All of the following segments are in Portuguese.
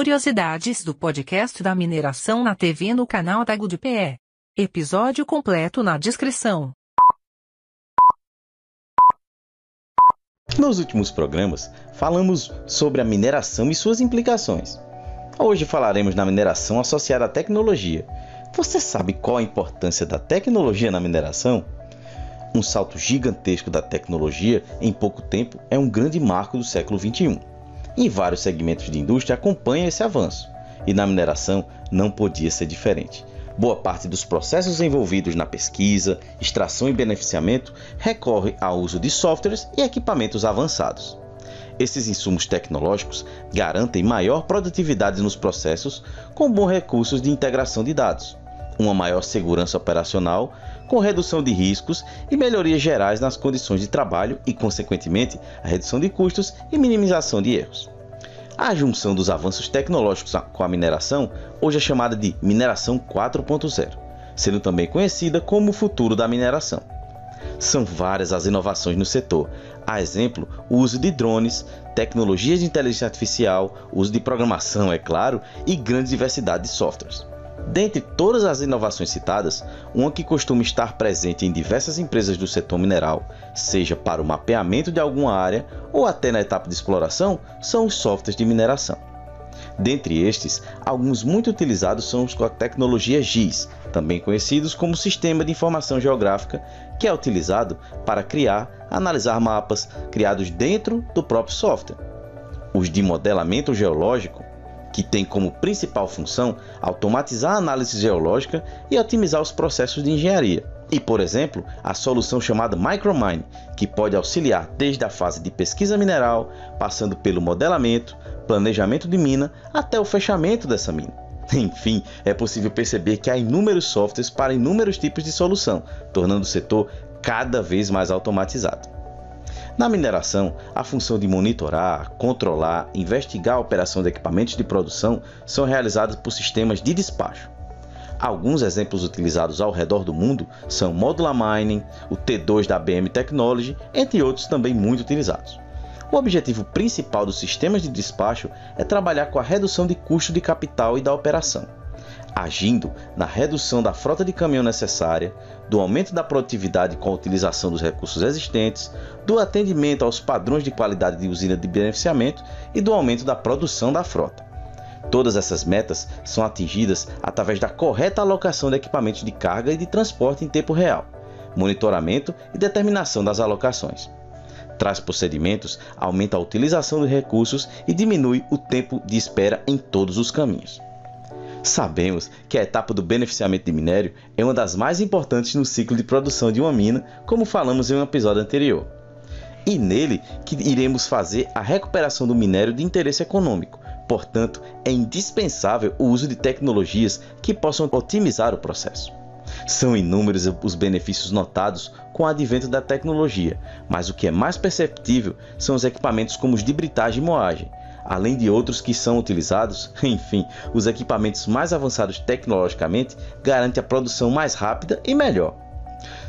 Curiosidades do podcast da mineração na TV no canal da GudPE. Episódio completo na descrição. Nos últimos programas, falamos sobre a mineração e suas implicações. Hoje falaremos na mineração associada à tecnologia. Você sabe qual a importância da tecnologia na mineração? Um salto gigantesco da tecnologia em pouco tempo é um grande marco do século XXI. E vários segmentos de indústria acompanham esse avanço, e na mineração não podia ser diferente. Boa parte dos processos envolvidos na pesquisa, extração e beneficiamento recorre ao uso de softwares e equipamentos avançados. Esses insumos tecnológicos garantem maior produtividade nos processos com bons recursos de integração de dados, uma maior segurança operacional, com redução de riscos e melhorias gerais nas condições de trabalho e, consequentemente, a redução de custos e minimização de erros. A junção dos avanços tecnológicos com a mineração hoje é chamada de mineração 4.0, sendo também conhecida como o futuro da mineração. São várias as inovações no setor, a exemplo, o uso de drones, tecnologias de inteligência artificial, uso de programação, é claro, e grande diversidade de softwares. Dentre todas as inovações citadas, uma que costuma estar presente em diversas empresas do setor mineral, seja para o mapeamento de alguma área ou até na etapa de exploração, são os softwares de mineração. Dentre estes, alguns muito utilizados são os com a tecnologia GIS, também conhecidos como Sistema de Informação Geográfica, que é utilizado para criar, analisar mapas criados dentro do próprio software. Os de modelamento geológico que tem como principal função automatizar a análise geológica e otimizar os processos de engenharia. E, por exemplo, a solução chamada Micromine, que pode auxiliar desde a fase de pesquisa mineral, passando pelo modelamento, planejamento de mina até o fechamento dessa mina. Enfim, é possível perceber que há inúmeros softwares para inúmeros tipos de solução, tornando o setor cada vez mais automatizado. Na mineração, a função de monitorar, controlar, investigar a operação de equipamentos de produção são realizadas por sistemas de despacho. Alguns exemplos utilizados ao redor do mundo são Modular Mining, o T2 da BM Technology, entre outros também muito utilizados. O objetivo principal dos sistemas de despacho é trabalhar com a redução de custo de capital e da operação agindo na redução da frota de caminhão necessária, do aumento da produtividade com a utilização dos recursos existentes, do atendimento aos padrões de qualidade de usina de beneficiamento e do aumento da produção da frota. Todas essas metas são atingidas através da correta alocação de equipamentos de carga e de transporte em tempo real, monitoramento e determinação das alocações. Traz procedimentos, aumenta a utilização de recursos e diminui o tempo de espera em todos os caminhos. Sabemos que a etapa do beneficiamento de minério é uma das mais importantes no ciclo de produção de uma mina, como falamos em um episódio anterior. E nele que iremos fazer a recuperação do minério de interesse econômico. Portanto, é indispensável o uso de tecnologias que possam otimizar o processo. São inúmeros os benefícios notados com o advento da tecnologia, mas o que é mais perceptível são os equipamentos como os de britagem e moagem, além de outros que são utilizados, enfim, os equipamentos mais avançados tecnologicamente garantem a produção mais rápida e melhor.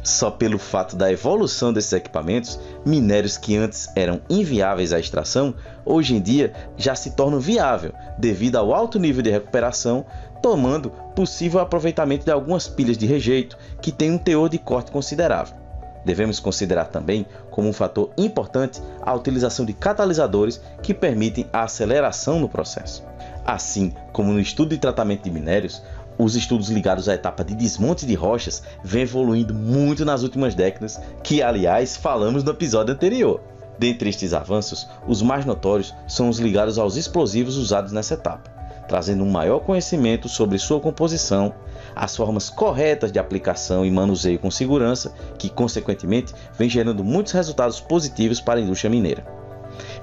Só pelo fato da evolução desses equipamentos, minérios que antes eram inviáveis à extração, hoje em dia já se tornam viáveis devido ao alto nível de recuperação, tomando possível aproveitamento de algumas pilhas de rejeito que têm um teor de corte considerável. Devemos considerar também como um fator importante a utilização de catalisadores que permitem a aceleração no processo. Assim como no estudo de tratamento de minérios, os estudos ligados à etapa de desmonte de rochas vêm evoluindo muito nas últimas décadas, que aliás falamos no episódio anterior. Dentre estes avanços, os mais notórios são os ligados aos explosivos usados nessa etapa, trazendo um maior conhecimento sobre sua composição, as formas corretas de aplicação e manuseio com segurança, que consequentemente vem gerando muitos resultados positivos para a indústria mineira.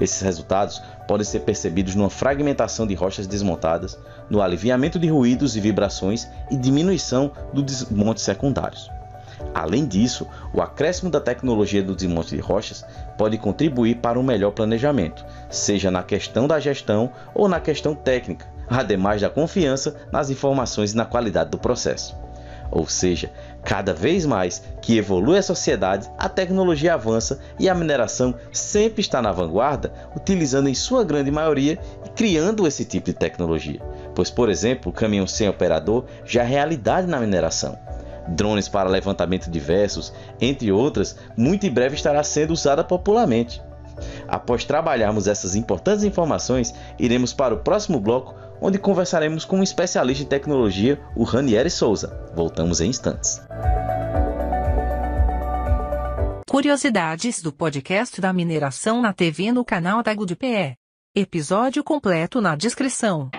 Esses resultados podem ser percebidos numa fragmentação de rochas desmontadas, no aliviamento de ruídos e vibrações e diminuição dos desmontes secundários. Além disso, o acréscimo da tecnologia do desmonte de rochas pode contribuir para um melhor planejamento, seja na questão da gestão ou na questão técnica, ademais da confiança nas informações e na qualidade do processo. Ou seja, cada vez mais que evolui a sociedade, a tecnologia avança e a mineração sempre está na vanguarda, utilizando em sua grande maioria e criando esse tipo de tecnologia. Pois, por exemplo, o caminhão sem operador já é realidade na mineração. Drones para levantamento diversos, entre outras, muito em breve estará sendo usada popularmente. Após trabalharmos essas importantes informações, iremos para o próximo bloco, onde conversaremos com um especialista em tecnologia, o Ranieri Souza. Voltamos em instantes. Curiosidades do podcast da mineração na TV no canal da GudPE. Episódio completo na descrição.